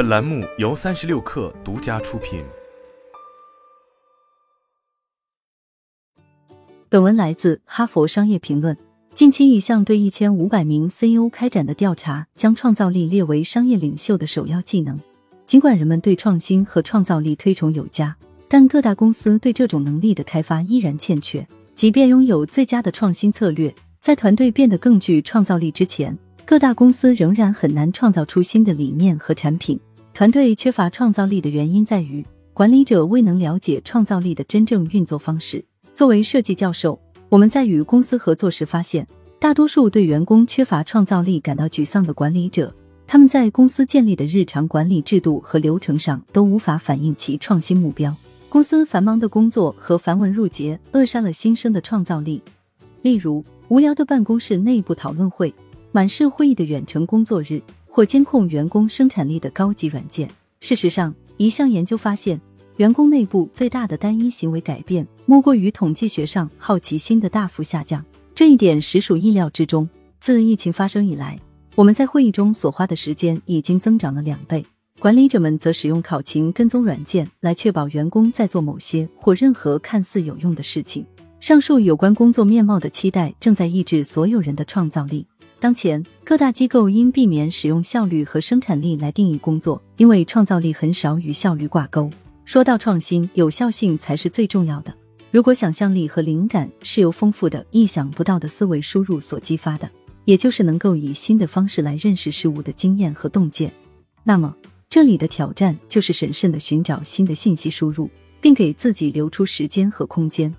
本栏目由三十六氪独家出品。本文来自《哈佛商业评论》。近期一项对一千五百名 CEO 开展的调查，将创造力列为商业领袖的首要技能。尽管人们对创新和创造力推崇有加，但各大公司对这种能力的开发依然欠缺。即便拥有最佳的创新策略，在团队变得更具创造力之前，各大公司仍然很难创造出新的理念和产品。团队缺乏创造力的原因在于，管理者未能了解创造力的真正运作方式。作为设计教授，我们在与公司合作时发现，大多数对员工缺乏创造力感到沮丧的管理者，他们在公司建立的日常管理制度和流程上都无法反映其创新目标。公司繁忙的工作和繁文缛节扼杀了新生的创造力。例如，无聊的办公室内部讨论会。满是会议的远程工作日，或监控员工生产力的高级软件。事实上，一项研究发现，员工内部最大的单一行为改变，莫过于统计学上好奇心的大幅下降。这一点实属意料之中。自疫情发生以来，我们在会议中所花的时间已经增长了两倍。管理者们则使用考勤跟踪软件来确保员工在做某些或任何看似有用的事情。上述有关工作面貌的期待，正在抑制所有人的创造力。当前，各大机构应避免使用效率和生产力来定义工作，因为创造力很少与效率挂钩。说到创新，有效性才是最重要的。如果想象力和灵感是由丰富的、意想不到的思维输入所激发的，也就是能够以新的方式来认识事物的经验和洞见，那么这里的挑战就是审慎的寻找新的信息输入，并给自己留出时间和空间，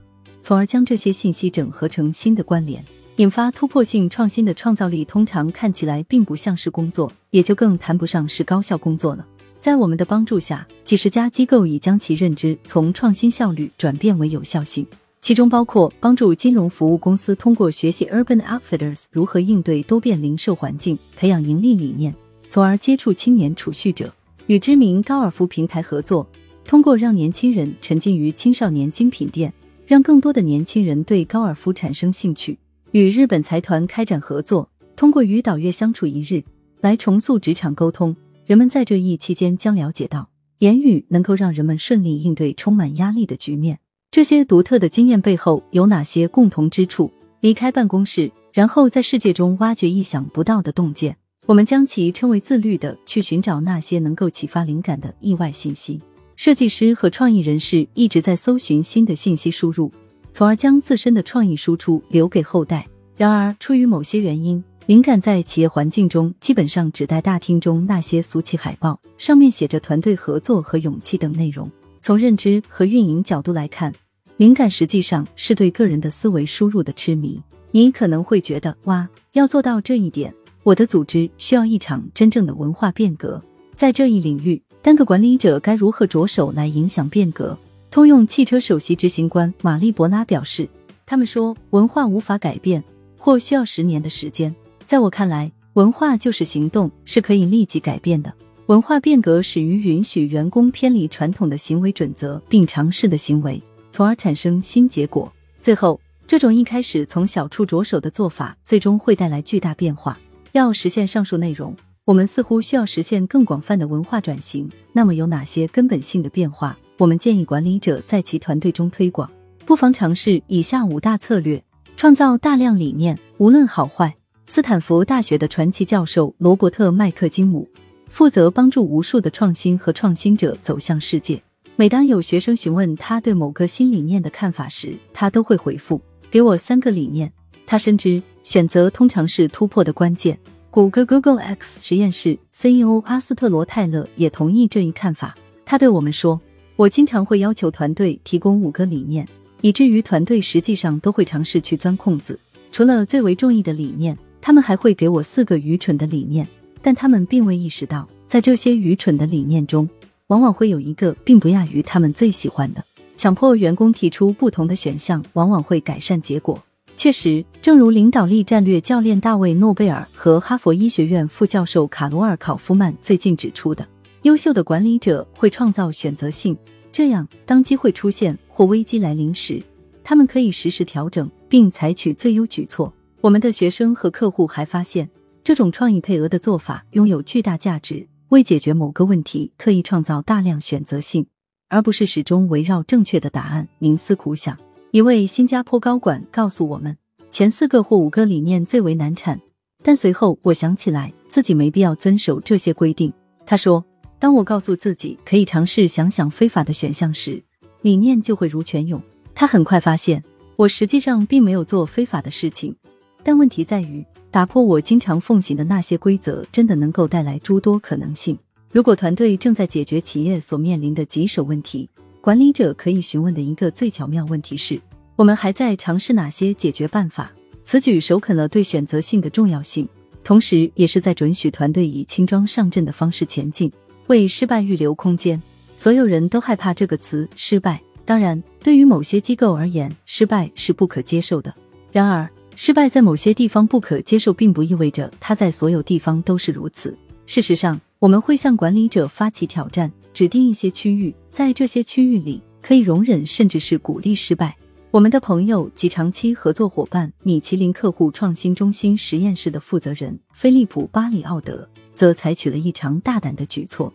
从而将这些信息整合成新的关联。引发突破性创新的创造力，通常看起来并不像是工作，也就更谈不上是高效工作了。在我们的帮助下，几十家机构已将其认知从创新效率转变为有效性，其中包括帮助金融服务公司通过学习 Urban Outfitters 如何应对多变零售环境，培养盈利理念，从而接触青年储蓄者；与知名高尔夫平台合作，通过让年轻人沉浸于青少年精品店，让更多的年轻人对高尔夫产生兴趣。与日本财团开展合作，通过与岛月相处一日来重塑职场沟通。人们在这一期间将了解到，言语能够让人们顺利应对充满压力的局面。这些独特的经验背后有哪些共同之处？离开办公室，然后在世界中挖掘意想不到的洞见。我们将其称为自律的去寻找那些能够启发灵感的意外信息。设计师和创意人士一直在搜寻新的信息输入。从而将自身的创意输出留给后代。然而，出于某些原因，灵感在企业环境中基本上只在大厅中那些俗气海报，上面写着团队合作和勇气等内容。从认知和运营角度来看，灵感实际上是对个人的思维输入的痴迷。你可能会觉得，哇，要做到这一点，我的组织需要一场真正的文化变革。在这一领域，单个管理者该如何着手来影响变革？通用汽车首席执行官玛丽博拉表示：“他们说文化无法改变，或需要十年的时间。在我看来，文化就是行动，是可以立即改变的。文化变革始于允许员工偏离传统的行为准则并尝试的行为，从而产生新结果。最后，这种一开始从小处着手的做法，最终会带来巨大变化。要实现上述内容，我们似乎需要实现更广泛的文化转型。那么，有哪些根本性的变化？” 我们建议管理者在其团队中推广，不妨尝试以下五大策略，创造大量理念，无论好坏。斯坦福大学的传奇教授罗伯特·麦克金姆负责帮助无数的创新和创新者走向世界。每当有学生询问他对某个新理念的看法时，他都会回复：“给我三个理念。”他深知选择通常是突破的关键。谷歌 Google X 实验室 CEO 阿斯特罗·泰勒也同意这一看法。他对我们说。我经常会要求团队提供五个理念，以至于团队实际上都会尝试去钻空子。除了最为中意的理念，他们还会给我四个愚蠢的理念，但他们并未意识到，在这些愚蠢的理念中，往往会有一个并不亚于他们最喜欢的。强迫员工提出不同的选项，往往会改善结果。确实，正如领导力战略教练大卫·诺贝尔和哈佛医学院副教授卡罗尔·考夫曼最近指出的。优秀的管理者会创造选择性，这样当机会出现或危机来临时，他们可以实时调整并采取最优举措。我们的学生和客户还发现，这种创意配额的做法拥有巨大价值。为解决某个问题刻意创造大量选择性，而不是始终围绕正确的答案冥思苦想。一位新加坡高管告诉我们，前四个或五个理念最为难产，但随后我想起来自己没必要遵守这些规定。他说：“当我告诉自己可以尝试想想非法的选项时，理念就会如泉涌。”他很快发现，我实际上并没有做非法的事情，但问题在于。打破我经常奉行的那些规则，真的能够带来诸多可能性。如果团队正在解决企业所面临的棘手问题，管理者可以询问的一个最巧妙问题是：我们还在尝试哪些解决办法？此举首肯了对选择性的重要性，同时也是在准许团队以轻装上阵的方式前进，为失败预留空间。所有人都害怕这个词“失败”，当然，对于某些机构而言，失败是不可接受的。然而，失败在某些地方不可接受，并不意味着它在所有地方都是如此。事实上，我们会向管理者发起挑战，指定一些区域，在这些区域里可以容忍甚至是鼓励失败。我们的朋友及长期合作伙伴米其林客户创新中心实验室的负责人菲利普·巴里奥德则采取了一常大胆的举措，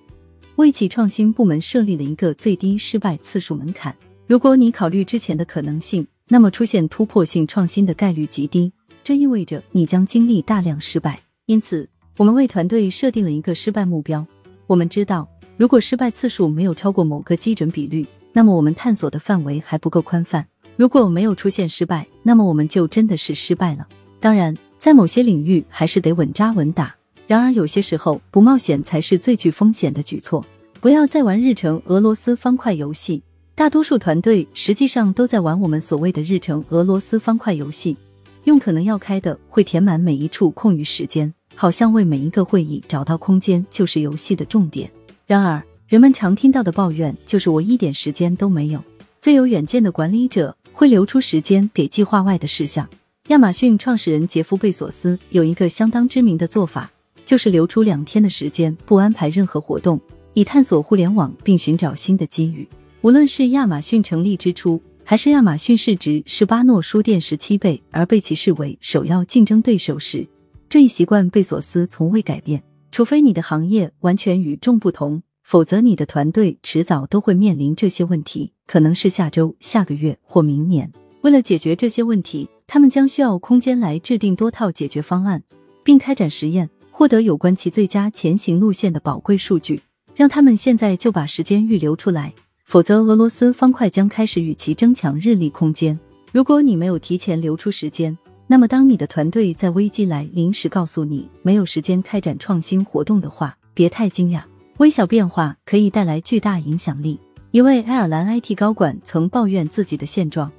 为其创新部门设立了一个最低失败次数门槛。如果你考虑之前的可能性。那么出现突破性创新的概率极低，这意味着你将经历大量失败。因此，我们为团队设定了一个失败目标。我们知道，如果失败次数没有超过某个基准比率，那么我们探索的范围还不够宽泛。如果没有出现失败，那么我们就真的是失败了。当然，在某些领域还是得稳扎稳打。然而，有些时候不冒险才是最具风险的举措。不要再玩日程俄罗斯方块游戏。大多数团队实际上都在玩我们所谓的日程俄罗斯方块游戏，用可能要开的会填满每一处空余时间，好像为每一个会议找到空间就是游戏的重点。然而，人们常听到的抱怨就是我一点时间都没有。最有远见的管理者会留出时间给计划外的事项。亚马逊创始人杰夫贝索斯有一个相当知名的做法，就是留出两天的时间不安排任何活动，以探索互联网并寻找新的机遇。无论是亚马逊成立之初，还是亚马逊市值是巴诺书店十七倍而被其视为首要竞争对手时，这一习惯贝索斯从未改变。除非你的行业完全与众不同，否则你的团队迟早都会面临这些问题，可能是下周、下个月或明年。为了解决这些问题，他们将需要空间来制定多套解决方案，并开展实验，获得有关其最佳前行路线的宝贵数据。让他们现在就把时间预留出来。否则，俄罗斯方块将开始与其争抢日历空间。如果你没有提前留出时间，那么当你的团队在危机来临时告诉你没有时间开展创新活动的话，别太惊讶。微小变化可以带来巨大影响力。一位爱尔兰 IT 高管曾抱怨自己的现状，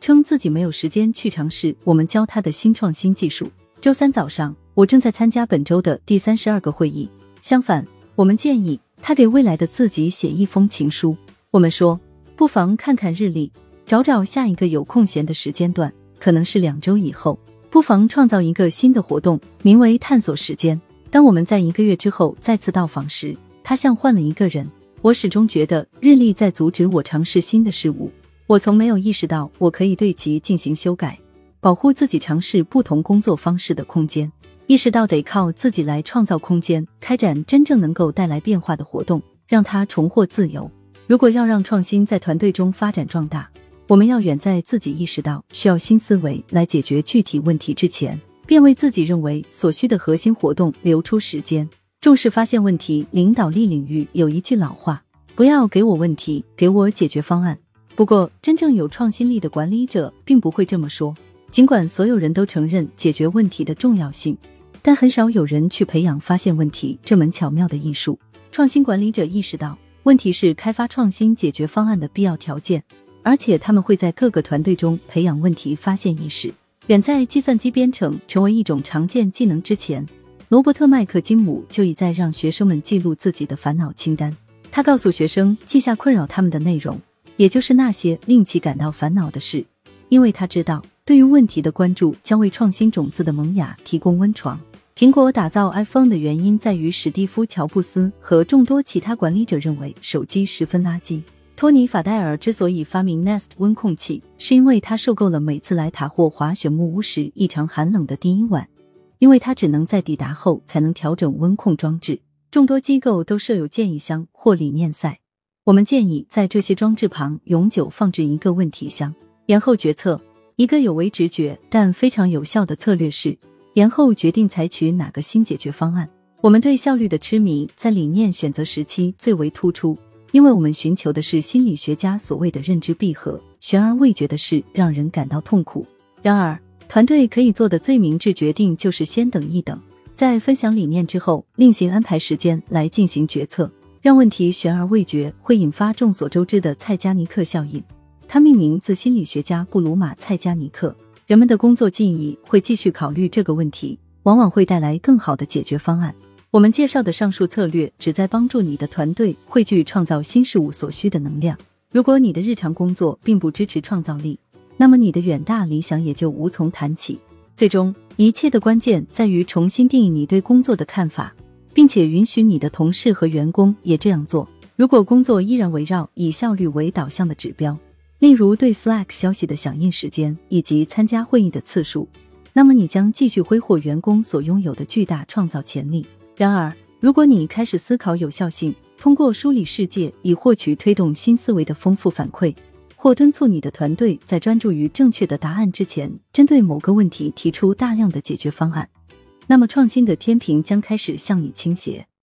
称自己没有时间去尝试我们教他的新创新技术。周三早上，我正在参加本周的第三十二个会议。相反，我们建议他给未来的自己写一封情书。我们说，不妨看看日历，找找下一个有空闲的时间段，可能是两周以后。不妨创造一个新的活动，名为“探索时间”。当我们在一个月之后再次到访时，他像换了一个人。我始终觉得日历在阻止我尝试新的事物。我从没有意识到我可以对其进行修改，保护自己尝试不同工作方式的空间。意识到得靠自己来创造空间，开展真正能够带来变化的活动，让他重获自由。如果要让创新在团队中发展壮大，我们要远在自己意识到需要新思维来解决具体问题之前，便为自己认为所需的核心活动留出时间。重视发现问题，领导力领域有一句老话：不要给我问题，给我解决方案。不过，真正有创新力的管理者并不会这么说。尽管所有人都承认解决问题的重要性，但很少有人去培养发现问题这门巧妙的艺术。创新管理者意识到。问题是开发创新解决方案的必要条件，而且他们会在各个团队中培养问题发现意识。远在计算机编程成为一种常见技能之前，罗伯特·麦克金姆就已在让学生们记录自己的烦恼清单。他告诉学生记下困扰他们的内容，也就是那些令其感到烦恼的事，因为他知道对于问题的关注将为创新种子的萌芽提供温床。苹果打造 iPhone 的原因在于史蒂夫·乔布斯和众多其他管理者认为手机十分垃圾。托尼·法戴尔之所以发明 Nest 温控器，是因为他受够了每次来塔霍滑雪木屋时异常寒冷的第一晚，因为他只能在抵达后才能调整温控装置。众多机构都设有建议箱或理念赛。我们建议在这些装置旁永久放置一个问题箱。延后决策，一个有违直觉但非常有效的策略是延后决定采取哪个新解决方案。我们对效率的痴迷在理念选择时期最为突出，因为我们寻求的是心理学家所谓的认知闭合，悬而未决的事让人感到痛苦。然而，团队可以做的最明智决定就是先等一等。在分享理念之后，另行安排时间来进行决策。让问题悬而未决，会引发众所周知的蔡加尼克效应。它命名自心理学家布鲁马·蔡加尼克。人们的工作记忆会继续考虑这个问题，往往会带来更好的解决方案。我们介绍的上述策略，旨在帮助你的团队汇聚创造新事物所需的能量。如果你的日常工作并不支持创造力，那么你的远大理想也就无从谈起。最终。一切的关键在于重新定义你对工作的看法，并且允许你的同事和员工也这样做。如果工作依然围绕以效率为导向的指标，例如对 Slack 消息的响应时间以及参加会议的次数，那么你将继续挥霍员工所拥有的巨大创造潜力。然而，如果你开始思考有效性，通过梳理世界以获取推动新思维的丰富反馈。或敦促你的团队在专注于正确的答案之前，针对某个问题提出大量的解决方案，那么创新的天平将开始向你倾斜。